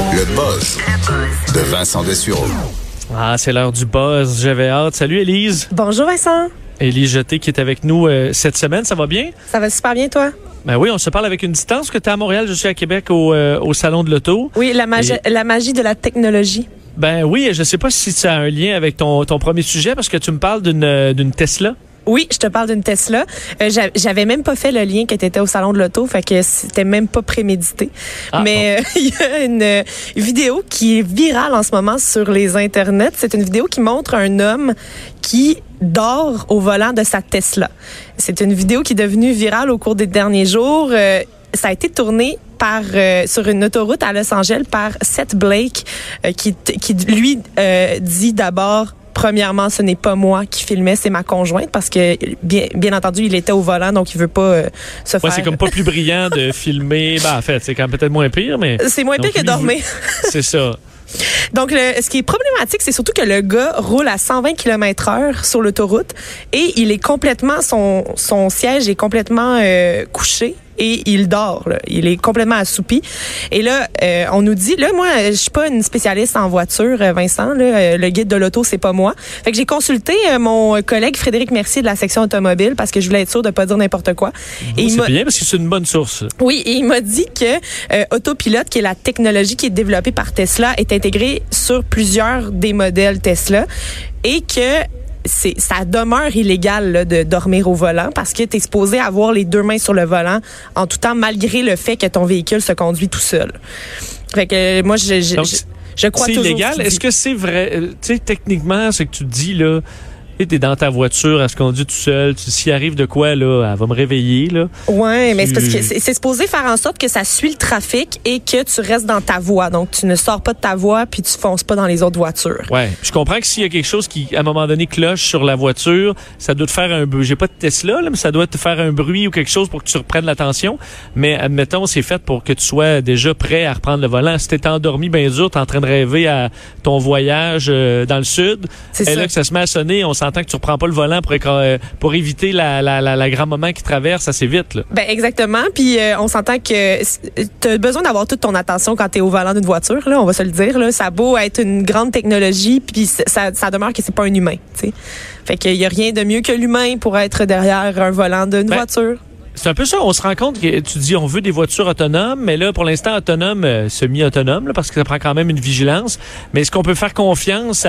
Le buzz de Vincent Dessureau. Ah, c'est l'heure du buzz. J'avais hâte. Salut, Élise. Bonjour Vincent. Élise Jeté qui est avec nous euh, cette semaine. Ça va bien? Ça va super bien toi? Ben oui, on se parle avec une distance que tu es à Montréal, je suis à Québec au, euh, au Salon de l'Auto. Oui, la magie, la magie de la technologie. Ben oui, je sais pas si ça a un lien avec ton, ton premier sujet parce que tu me parles d'une euh, d'une Tesla. Oui, je te parle d'une Tesla. Euh, j'a- J'avais même pas fait le lien que tu étais au salon de l'auto, fait que c'était même pas prémédité. Ah, Mais euh, il y a une euh, vidéo qui est virale en ce moment sur les internets. C'est une vidéo qui montre un homme qui dort au volant de sa Tesla. C'est une vidéo qui est devenue virale au cours des derniers jours. Euh, ça a été tourné par euh, sur une autoroute à Los Angeles par Seth Blake euh, qui qui lui euh, dit d'abord Premièrement, ce n'est pas moi qui filmais, c'est ma conjointe parce que bien, bien entendu, il était au volant donc il veut pas euh, se Ouais, faire c'est comme pas plus brillant de filmer. Ben en fait, c'est quand même peut-être moins pire, mais C'est moins pire que dormir. c'est ça. Donc, le, ce qui est problématique, c'est surtout que le gars roule à 120 km heure sur l'autoroute et il est complètement, son, son siège est complètement euh, couché et il dort. là. Il est complètement assoupi. Et là, euh, on nous dit, là, moi, je suis pas une spécialiste en voiture, euh, Vincent. Là, Euh, le guide de l'auto, c'est pas moi. Fait que j'ai consulté euh, mon collègue Frédéric Mercier de la section automobile parce que je voulais être sûr de pas dire n'importe quoi. Et il C'est bien parce que c'est une bonne source. oui, et il m'a dit que euh, Autopilot, qui est la technologie qui est développée par Tesla, est intégrée sur plusieurs des modèles Tesla et que c'est ça demeure illégal là, de dormir au volant parce que tu es supposé avoir les deux mains sur le volant en tout temps malgré le fait que ton véhicule se conduit tout seul. Fait que euh, moi je je, Donc, je, je crois C'est illégal. Est-ce que c'est vrai? Euh, Tu sais, techniquement, ce que tu dis, là, tu es dans ta voiture, elle se conduit tout seul. Tu- S'il arrive de quoi, là, elle va me réveiller, là. Ouais, mais c'est parce que c'est supposé faire en sorte que ça suit le trafic et que tu restes dans ta voie. Donc tu ne sors pas de ta voie puis tu fonces pas dans les autres voitures. Ouais. Je comprends que s'il y a quelque chose qui, à un moment donné, cloche sur la voiture, ça doit te faire un bruit. J'ai pas de Tesla, là, mais ça doit te faire un bruit ou quelque chose pour que tu reprennes l'attention. Mais admettons, c'est fait pour que tu sois déjà prêt à reprendre le volant. Si t'es endormi bien dur, t'es en train de rêver à ton voyage euh, dans le sud, C'est et là que ça se met à sonner, on s'entend que tu reprends pas le volant pour, euh, pour éviter la, la, la, la grand moment qui traverse assez vite, là. Ben exactement. Puis euh, on s'entend que tu as besoin d'avoir toute ton attention quand tu es au volant d'une voiture. Là, on va se le dire. Là, ça a beau être une grande technologie, puis ça, ça demeure que c'est pas un humain. tu sais. Fait qu'il y a rien de mieux que l'humain pour être derrière un volant d'une Ben, voiture. C'est un peu ça. On se rend compte que tu dis on veut des voitures autonomes, mais là, pour l'instant, autonome, euh, semi-autonome, parce que ça prend quand même une vigilance. Mais est-ce qu'on peut faire confiance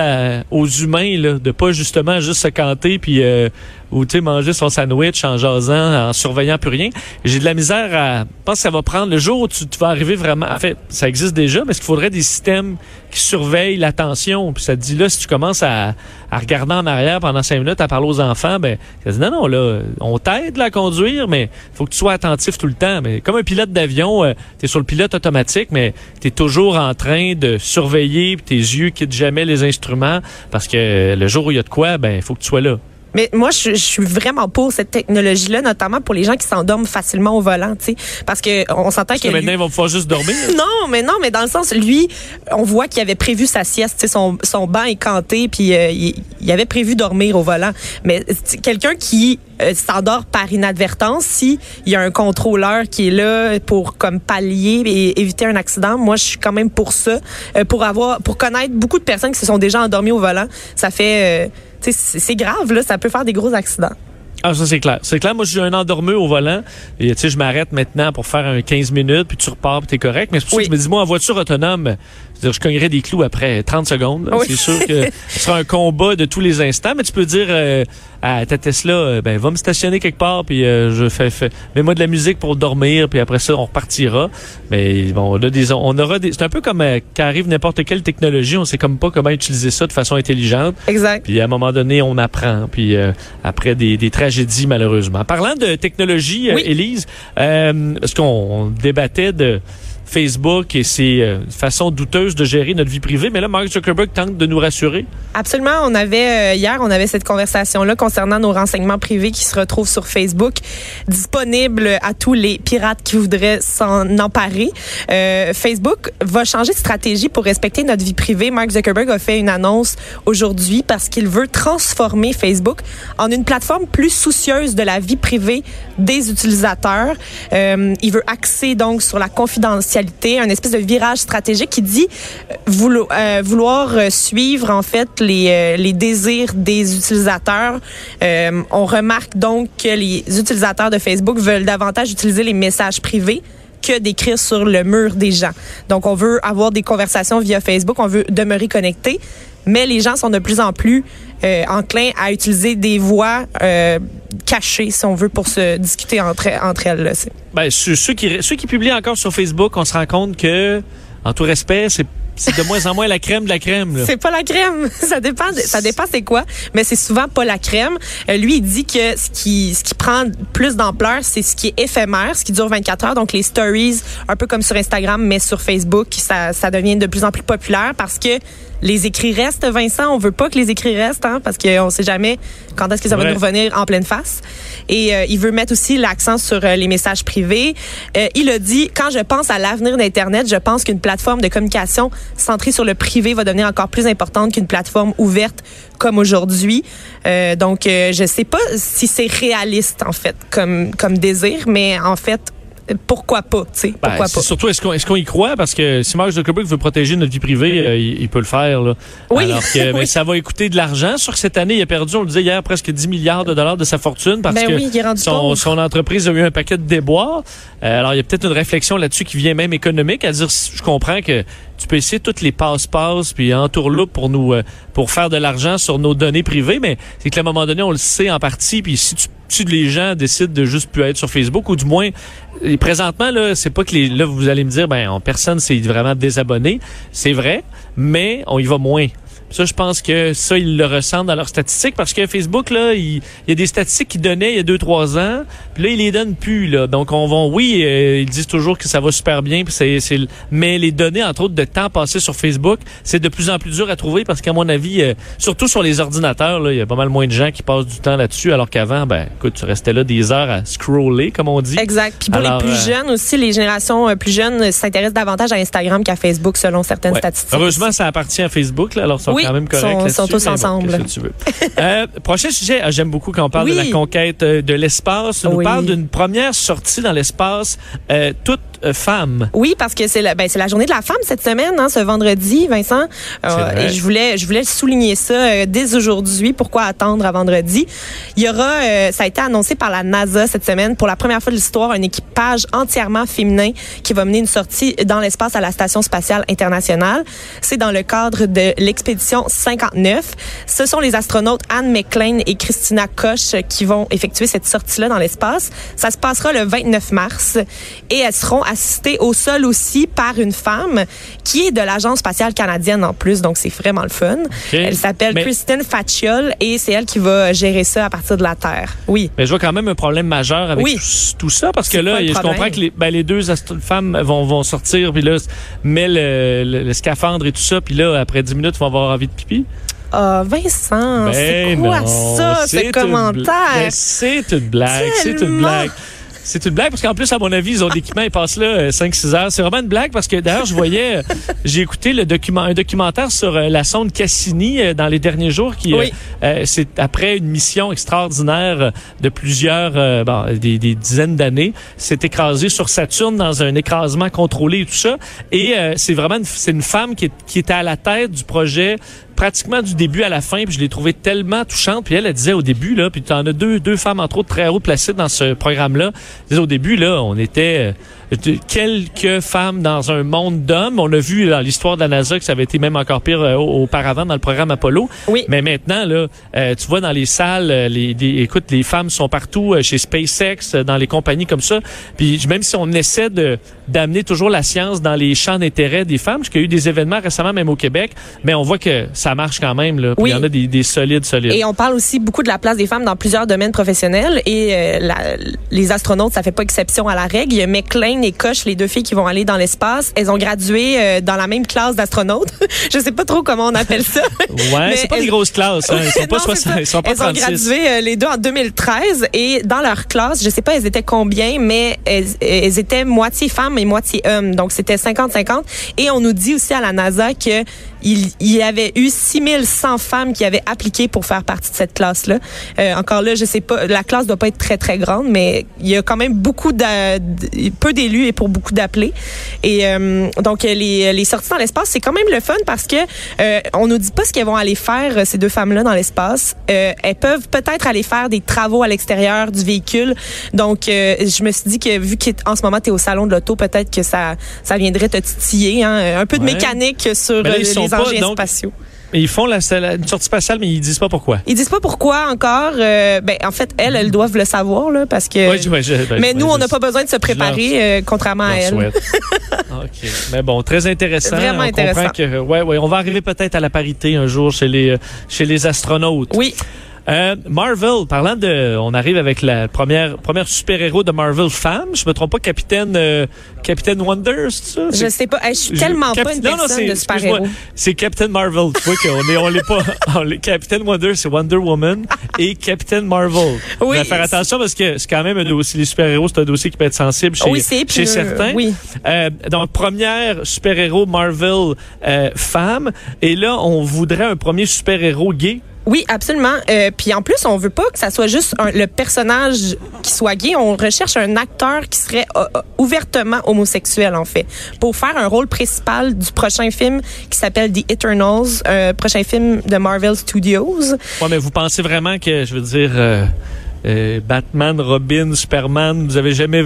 aux humains, là, de pas justement juste se canter puis euh, ou tu sais manger son sandwich en jasant, en surveillant plus rien. J'ai de la misère à. Je pense que ça va prendre le jour où tu, vas arriver vraiment. En fait, ça existe déjà, mais est-ce qu'il faudrait des systèmes qui surveillent l'attention? Puis ça te dit là, si tu commences à, à regarder en arrière pendant cinq minutes, à parler aux enfants, ben ça dit non, non, là, on t'aide à conduire, mais faut que tu sois attentif tout le temps. Mais comme un pilote d'avion, euh, tu es sur le pilote automatique, mais tu es toujours en train de surveiller, tes yeux quittent jamais les instruments, parce que le jour où il y a de quoi, ben faut que tu sois là. Mais moi, je, je suis vraiment pour cette technologie-là, notamment pour les gens qui s'endorment facilement au volant, tu sais, parce que on s'entend que que lui- maintenant, ils vont pouvoir juste dormir. Non, mais non, mais dans le sens, lui, on voit qu'il avait prévu sa sieste, tu sais, son, son banc est canté, puis euh, il, il avait prévu dormir au volant. Mais quelqu'un qui euh, s'endort par inadvertance, si il y a un contrôleur qui est là pour comme pallier et éviter un accident, moi je suis quand même pour ça, euh, pour avoir, pour connaître beaucoup de personnes qui se sont déjà endormies au volant. Ça fait, euh, c'est grave là, ça peut faire des gros accidents. Ah, ça, c'est clair. C'est clair. Moi, je suis un endormeux au volant. Et, tu sais, je m'arrête maintenant pour faire un 15 minutes, puis tu repars, puis t'es correct. Mais c'est pour Oui. ça que je me dis, moi, en voiture autonome, dire, je cognerais des clous après 30 secondes. là. Oui. C'est sûr que ce sera un combat de tous les instants. Mais tu peux dire euh, à ta Tesla, euh, ben, va me stationner quelque part, puis euh, je fais, fais mets-moi de la musique pour dormir, puis après ça, on repartira. Mais bon, on, a des, on aura des... C'est un peu comme euh, quand arrive n'importe quelle technologie, on sait comme pas comment utiliser ça de façon intelligente. Exact. Puis à un moment donné, on apprend. Puis euh, après des, des tragédies, malheureusement. Parlant de technologie, Oui. Élise, euh, parce qu'on on débattait de Facebook et ses euh, façons douteuses de gérer notre vie privée. Mais là, Mark Zuckerberg tente de nous rassurer. Absolument. On avait, euh, hier, on avait cette conversation-là concernant nos renseignements privés qui se retrouvent sur Facebook, disponibles à tous les pirates qui voudraient s'en emparer. Euh, Facebook va changer de stratégie pour respecter notre vie privée. Mark Zuckerberg a fait une annonce aujourd'hui parce qu'il veut transformer Facebook en une plateforme plus soucieuse de la vie privée des utilisateurs. Euh, il veut axer donc sur la confidentialité, un espèce de virage stratégique qui dit euh, vouloir, euh, vouloir euh, suivre en fait les, désirs des utilisateurs. On remarque donc que les utilisateurs de Facebook veulent davantage utiliser les messages privés que d'écrire sur le mur des gens. Donc, on veut avoir des conversations via Facebook, on veut demeurer connecté, mais les gens sont de plus en plus euh, enclins à utiliser des voix euh, cachées, si on veut, pour se discuter entre, entre elles. Ben, ceux, ceux qui, ceux qui publient encore sur Facebook, on se rend compte que, en tout respect, c'est c'est de moins en moins la crème de la crème. C'est pas la crème. Ça dépend. ça dépend c'est quoi, mais c'est souvent pas la crème. Euh, lui, il dit que ce qui ce qui prend plus d'ampleur, c'est ce qui est éphémère, ce qui dure 24 heures. Donc les stories, un peu comme sur Instagram, mais sur Facebook, ça ça devient de plus en plus populaire parce que les écrits restent, Vincent. On veut pas que les écrits restent, hein, parce qu'on sait jamais quand est-ce que ça va Ouais. nous revenir en pleine face. Et euh, il veut mettre aussi l'accent sur euh, les messages privés. Euh, il a dit quand je pense à l'avenir d'Internet, je pense qu'une plateforme de communication centrée sur le privé va devenir encore plus importante qu'une plateforme ouverte comme aujourd'hui. Euh, donc, euh, je sais pas si c'est réaliste en fait comme comme désir, mais en fait, pourquoi pas, tu sais, Ben, pourquoi pas? Surtout, est-ce qu'on est y croit? Parce que si Mark Zuckerberg veut protéger notre vie privée, euh, il, il peut le faire. Là. Oui. Alors que Oui. ça va coûter de l'argent. Sur cette année, il a perdu, on le disait hier, presque 10 milliards de dollars de sa fortune parce Ben que oui, son entreprise a eu un paquet de déboires. Euh, alors, il y a peut-être une réflexion là-dessus qui vient même économique, à dire, je comprends que tu peux essayer toutes les passe-passe puis entourloupes pour nous euh, pour faire de l'argent sur nos données privées, mais c'est qu'à un moment donné, on le sait en partie, puis si tu, les gens décident de juste plus être sur Facebook, ou du moins, et présentement, là, c'est pas que les, là, vous allez me dire, ben, on- personne s'est vraiment désabonné. C'est vrai, mais on y va moins. Ça, je pense que ça, ils le ressentent dans leurs statistiques parce que Facebook, là, il, il y a des statistiques qu'ils donnaient il y a deux, trois ans, puis là, ils les donnent plus, là. Donc, on va, oui, euh, ils disent toujours que ça va super bien, puis c'est, c'est, mais les données, entre autres, de temps passé sur Facebook, c'est de plus en plus dur à trouver parce qu'à mon avis, euh, surtout sur les ordinateurs, là, il y a pas mal moins de gens qui passent du temps là-dessus, alors qu'avant, ben, écoute, tu restais là des heures à scroller, comme on dit. Exact. Puis pour Alors, les plus euh, jeunes aussi, les générations plus jeunes s'intéressent davantage à Instagram qu'à Facebook selon certaines Ouais. statistiques. Heureusement, ça appartient à Facebook, là, alors Oui, quand même corrects sont- sont tous bon, ensemble. tu veux. Euh, prochain sujet, ah, j'aime beaucoup quand on parle de la conquête euh, de l'espace. On nous parle d'une première sortie dans l'espace euh, toute euh, femme. Oui, parce que c'est la, ben, c'est la journée de la femme cette semaine, hein, ce vendredi, Vincent. Et je voulais, je voulais souligner ça euh, dès aujourd'hui. Pourquoi attendre à vendredi Il y aura, euh, ça a été annoncé par la NASA cette semaine pour la première fois de l'histoire, un équipage entièrement féminin qui va mener une sortie dans l'espace à la station spatiale internationale. C'est dans le cadre de l'expédition 59. Ce sont les astronautes Anne McLean et Christina Koch qui vont effectuer cette sortie-là dans l'espace. Ça se passera le 29 mars et elles seront assistées au sol aussi par une femme qui est de l'Agence spatiale canadienne en plus, donc c'est vraiment le fun. Elle s'appelle Mais- Kristen Fatchel et c'est elle qui va gérer ça à partir de la Terre. Oui. Mais je vois quand même un problème majeur avec Oui. tout, tout ça parce que là, je comprends que les, ben, les deux femmes vont, vont sortir puis là met le, le- le scaphandre et tout ça puis là après 10 minutes ils vont avoir envie de pipi? Ah, Vincent, c'est Ben quoi non, ça, c'est ce commentaire? Ben, c'est une blague, c'est une blague. C'est une blague parce qu'en plus, à mon avis, ils ont l'équipement, ils passent là 5-6 heures. C'est vraiment une blague parce que d'ailleurs, je voyais, euh, j'ai écouté le document, un documentaire sur euh, la sonde Cassini euh, dans les derniers jours qui, euh, Oui. euh, c'est après une mission extraordinaire euh, de plusieurs, euh, bon, des, des dizaines d'années, s'est écrasé sur Saturne dans un écrasement contrôlé et tout ça. Et euh, c'est vraiment c'est une femme qui, est- qui était à la tête du projet pratiquement du début à la fin, puis je l'ai trouvée tellement touchante. Puis elle, elle disait au début, là, puis tu en as deux, deux femmes, entre autres, très haut placées dans ce programme-là. Elle disait au début, là, on était euh, de- quelques femmes dans un monde d'hommes. On a vu dans l'histoire de la NASA que ça avait été même encore pire euh, au- auparavant dans le programme Apollo. Oui. Mais maintenant, là, euh, tu vois dans les salles, euh, les, écoute, les femmes sont partout euh, chez SpaceX, euh, dans les compagnies comme ça. Puis même si on essaie de d'amener toujours la science dans les champs d'intérêt des femmes, parce qu'il y a eu des événements récemment même au Québec, mais on voit que ça marche quand même. Là. Puis Oui. il y en a des, des solides, solides. Et on parle aussi beaucoup de la place des femmes dans plusieurs domaines professionnels et euh, la- les astronautes, ça fait pas exception à la règle. Il y a McLean Aldrin et Koch, les deux filles qui vont aller dans l'espace, elles ont gradué euh, dans la même classe d'astronautes. je sais pas trop comment on appelle ça. ouais, c'est pas des grosses classes. Hein. Ils sont pas, non, ils sont pas elles 36. ont gradué euh, les deux en 2013 et dans leur classe, je sais pas elles étaient combien, mais elles, elles étaient moitié femmes et moitié hommes. Donc c'était 50-50. Et on nous dit aussi à la NASA que il, il y avait eu 6100 femmes qui avaient appliqué pour faire partie de cette classe-là. Euh, encore là, je sais pas, la classe doit pas être très très grande, mais il y a quand même beaucoup de, peu d'élus et pour beaucoup d'appelés. Et euh, donc les, les sorties dans l'espace, c'est quand même le fun parce que euh, on nous dit pas ce qu'elles vont aller faire euh, ces deux femmes-là dans l'espace. Euh, elles peuvent peut-être aller faire des travaux à l'extérieur du véhicule. Donc euh, je me suis dit que vu qu'en ce moment tu es au salon de l'auto, peut-être que ça ça viendrait te titiller hein, un peu de Ouais. mécanique sur Mais là, euh, ils sont engins donc, spatiaux. Ils font la, une sortie spatiale, mais ils disent pas pourquoi. Ils disent pas pourquoi encore. euh, ben en fait, elles, elles doivent le savoir là, parce que. Je- ben, mais nous, on n'a pas besoin de se préparer, euh, contrairement à elles. OK. Mais bon, très intéressant. Vraiment on intéressant. que, ouais, ouais, on va arriver peut-être à la parité un jour chez les, euh, chez les astronautes. Oui, Euh, Marvel, parlant de, on arrive avec la première, première super-héros de Marvel femme. Je me trompe pas, Capitaine, euh, Capitaine Wonder, c'est ça? je sais pas. Je suis tellement pas une Non, non, personne c'est- de excuse-moi, super-héros. C'est Captain Marvel. Tu vois qu'on est, on l'est pas. on l'est- Captain Wonder, c'est Wonder Woman et Captain Marvel. Oui. On va faire attention parce que c'est quand même un dossier, les super-héros, c'est un dossier qui peut être sensible chez, oui, chez épineux. certains. Oui. Euh, donc, première super-héros Marvel euh, femme. Et là, on voudrait un premier super-héros gay. Oui, absolument. Euh, puis en plus, on veut pas que ça soit juste le personnage qui soit gay. On recherche un acteur qui serait euh, euh, ouvertement homosexuel, en fait, pour faire un rôle principal du prochain film qui s'appelle The Eternals, un prochain film de Marvel Studios. Ouais, mais vous pensez vraiment que, je veux dire, euh, euh, Batman, Robin, Superman, vous avez jamais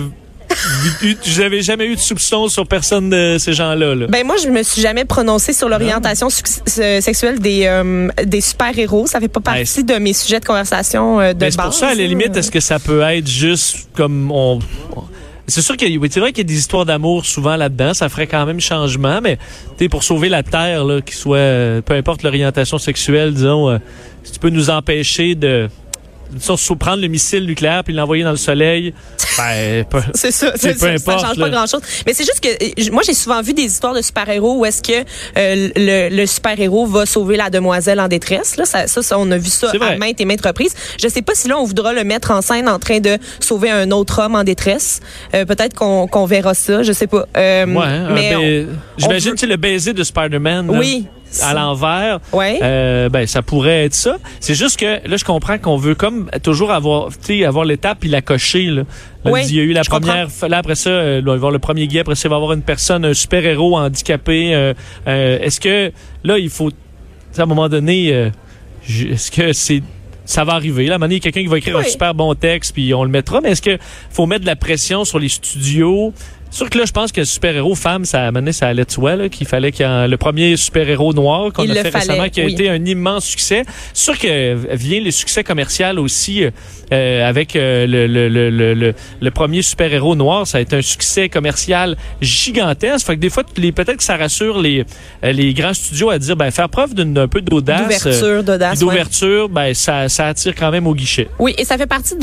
vous avez jamais eu de soupçon sur personne de ces gens-là, là. Ben moi, je me suis jamais prononcée sur l'orientation sexuelle des euh, des super héros. Ça fait pas Ben, partie de mes sujets de conversation euh, de base. c'est pour ça, à la limite, est-ce que ça peut être juste comme on. on- C'est sûr qu'il c'est vrai qu'il y a des histoires d'amour souvent là-dedans. Ça ferait quand même changement, mais tu sais, pour sauver la terre, là, qu'il soit, euh, peu importe l'orientation sexuelle, disons, euh, si tu peux nous empêcher de, disons, sou- prendre le missile nucléaire puis l'envoyer dans le soleil, ben, C'est ça, C'est peu ça, ça importe, change pas grand-chose. Mais c'est juste que euh, moi j'ai souvent vu des histoires de super-héros où est-ce que euh, le, le super-héros va sauver la demoiselle en détresse. Là, ça, ça, ça, on a vu ça à maintes et maintes reprises. Je sais pas si là on voudra le mettre en scène en train de sauver un autre homme en détresse. Euh, Peut-être qu'on qu'on verra ça, je sais pas. Euh, ouais, un mais J'imagine veut- que c'est le baiser de Spider-Man. oui, À l'envers. ouais. Euh, ben ça pourrait être ça. C'est juste que là je comprends qu'on veut comme toujours avoir tu sais avoir l'étape puis la cocher là. Là, Oui, il y a eu la première là après ça euh, il va y avoir le premier gay après ça il va y avoir une personne un super-héros handicapé euh, est-ce que là il faut à un moment donné est-ce que c'est ça va arriver? Là, à un moment donné, il y a quelqu'un qui va écrire un super bon texte, puis on le mettra. Mais est-ce que faut mettre de la pression sur les studios? Sûr que là, je pense que super-héros femme, ça a amené, ça allait de soi, là, qu'il fallait qu'il y ait le premier super-héros noir qu'on Il a fait fallait, récemment, qui a oui. été un immense succès. Sûr que vient le succès commercial aussi euh, avec euh, le, le, le, le, premier super-héros noir. Ça a été un succès commercial gigantesque. Fait que des fois, les- peut-être que ça rassure les, euh, les grands studios à dire, ben, faire preuve d'un peu d'audace. euh, D'ouverture, d'audace. ouais. d'ouverture, ben, ça, ça attire quand même au guichet. Oui, et ça fait partie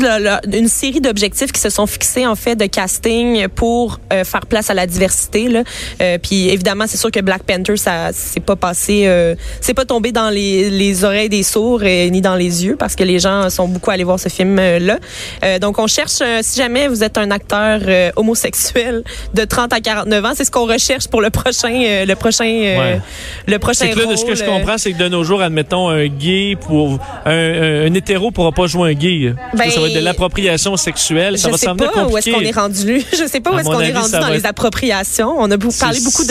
d'une série d'objectifs qui se sont fixés en fait de casting pour euh, faire place à la diversité. Là. Euh, puis évidemment, c'est sûr que Black Panther, ça c'est pas passé, euh, c'est pas tombé dans les, les oreilles des sourds et ni dans les yeux parce que les gens sont beaucoup allés voir ce film là. Euh, donc on cherche, euh, si jamais vous êtes un acteur euh, homosexuel de 30 à 49 ans, c'est ce qu'on recherche pour le prochain, euh, le prochain, euh, Ouais. le prochain C'est que là, de ce que rôle, je euh, comprends, c'est que de nos jours, admettons, un gay pour un, un, un hétéro pourra pas jouer un gay. Ben, ça va être de l'appropriation sexuelle. Ça je va sais pas où est-ce qu'on est rendu. Je sais pas où est-ce qu'on est avis, rendu dans les être- appropriations. On a beaucoup, parlé beaucoup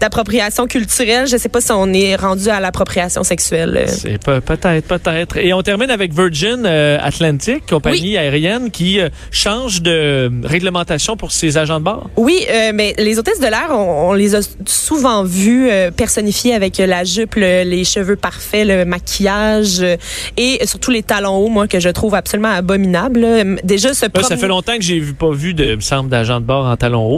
d'appropriation culturelle. Je sais pas si on est rendu à l'appropriation sexuelle. euh. C'est peut-être, peut-être. Et on termine avec Virgin euh, Atlantic, compagnie aérienne qui euh, change de réglementation pour ses agents de bord. Oui, euh, mais les hôtesses de l'air, on, on les a souvent vues personnifiées avec la jupe, le- les cheveux parfaits, le maquillage et surtout les talons hauts, moi que je trouve absolument abominable. là. Déjà ce ça fait longtemps que j'ai pas vu de, me semble, d'agents de bord en talons hauts.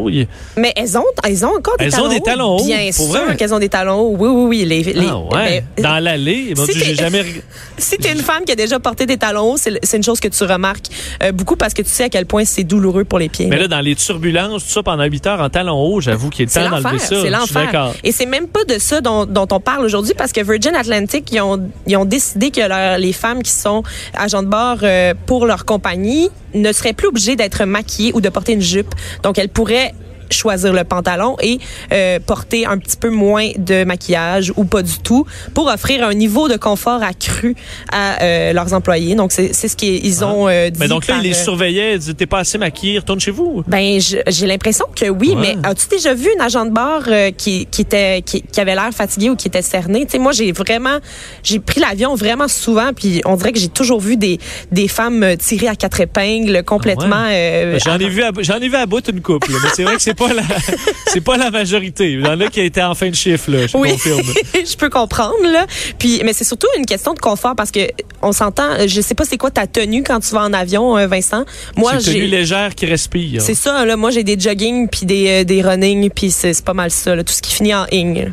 Mais elles ont, elles ont encore des Elles talons ont des talons hauts, Bien pour sûr vrai? qu'elles ont des talons hauts. Oui, oui, oui. Les, les- Ah ouais. ben, Dans l'allée, m'ont si j'ai jamais. si t'es une femme qui a déjà porté des talons hauts, c'est une chose que tu remarques euh, beaucoup parce que tu sais à quel point c'est douloureux pour les pieds. Mais là, dans les turbulences, tout ça, pendant 8 heures en talons hauts, j'avoue qu'il est C'est temps l'enfer, d'enlever ça. c'est l'enfer. d'accord. Et c'est même pas de ça dont, dont on parle aujourd'hui parce que Virgin Atlantic, ils ont, ils ont décidé que leur- les femmes qui sont agents de bord euh, pour leur compagnie ne seraient plus obligées d'être maquillées ou de porter une jupe. Donc, elles pourraient choisir le pantalon et euh, porter un petit peu moins de maquillage ou pas du tout pour offrir un niveau de confort accru à euh, leurs employés. Donc, c'est ce qu'ils ont euh, dit. Mais donc là, ils les surveillaient, ils disaient, t'es pas assez maquillé, retourne chez vous. ben, j'ai l'impression que oui, Ouais. mais as-tu déjà vu une agent de bar qui, qui était qui, qui avait l'air fatigué ou qui était cerné Tu sais, moi j'ai vraiment j'ai pris l'avion vraiment souvent, puis on dirait que j'ai toujours vu des des femmes tirées à quatre épingles complètement. Ah euh, J'en ai vu, à, j'en ai vu à bout une couple, mais c'est vrai que c'est pas la, c'est pas la majorité. Il y en a qui étaient en fin de chiffre, là, je Oui, confirme. je peux comprendre là. Puis, mais c'est surtout une question de confort parce que on s'entend. euh, Je sais pas c'est quoi ta tenue quand tu vas en avion, euh, Vincent. Moi, c'est une tenue j'ai légère qui respire. C'est ça, là. Moi, j'ai des jogging puis des, euh, des running puis c'est c'est pas mal ça, là. Tout ce qui finit en ing.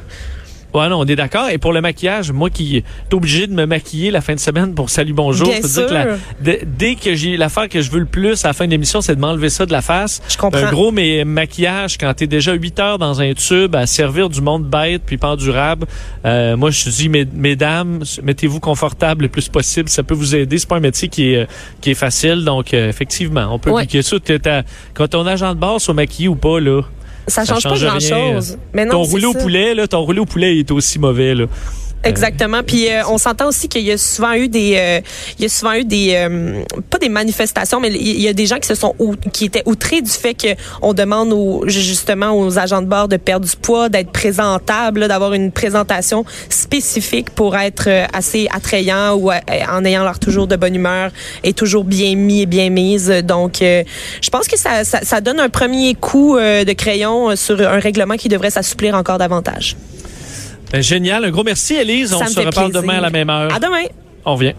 Ouais, non, on est d'accord. Et pour le maquillage, moi qui est obligé de me maquiller la fin de semaine pour Salut Bonjour, Bien dire que la- dès, que j'ai l'affaire que je veux le plus à la fin de l'émission, c'est de m'enlever ça de la face. Je comprends. Un gros mais, maquillage quand t'es déjà 8 heures dans un tube à servir du monde bête puis pas endurable. Euh, moi, je dis, mes- mesdames, mettez-vous confortable le plus possible. Ça peut vous aider. C'est pas un métier qui est, qui est facile. Donc, euh, effectivement, on peut Ouais. appliquer ça. Quand ton agent de bord soit maquillé ou pas, là, Ça Ça change pas change grand rien. chose. Mais non, ton roulé au poulet, là, ton roulé au poulet est aussi mauvais, là. Exactement. Puis euh, on s'entend aussi qu'il y a souvent eu des, euh, il y a souvent eu des, euh, pas des manifestations, mais il y a des gens qui se sont, out- qui étaient outrés du fait que on demande aux, justement aux agents de bord de perdre du poids, d'être présentable, là, d'avoir une présentation spécifique pour être euh, assez attrayant ou euh, en ayant l'air toujours de bonne humeur et toujours bien mis et bien mise. Donc, euh, je pense que ça, ça, ça donne un premier coup euh, de crayon euh, sur un règlement qui devrait s'assouplir encore davantage. Ben, génial. Un gros merci, Elise. On se reparle plaisir. demain à la même heure. À demain. On revient.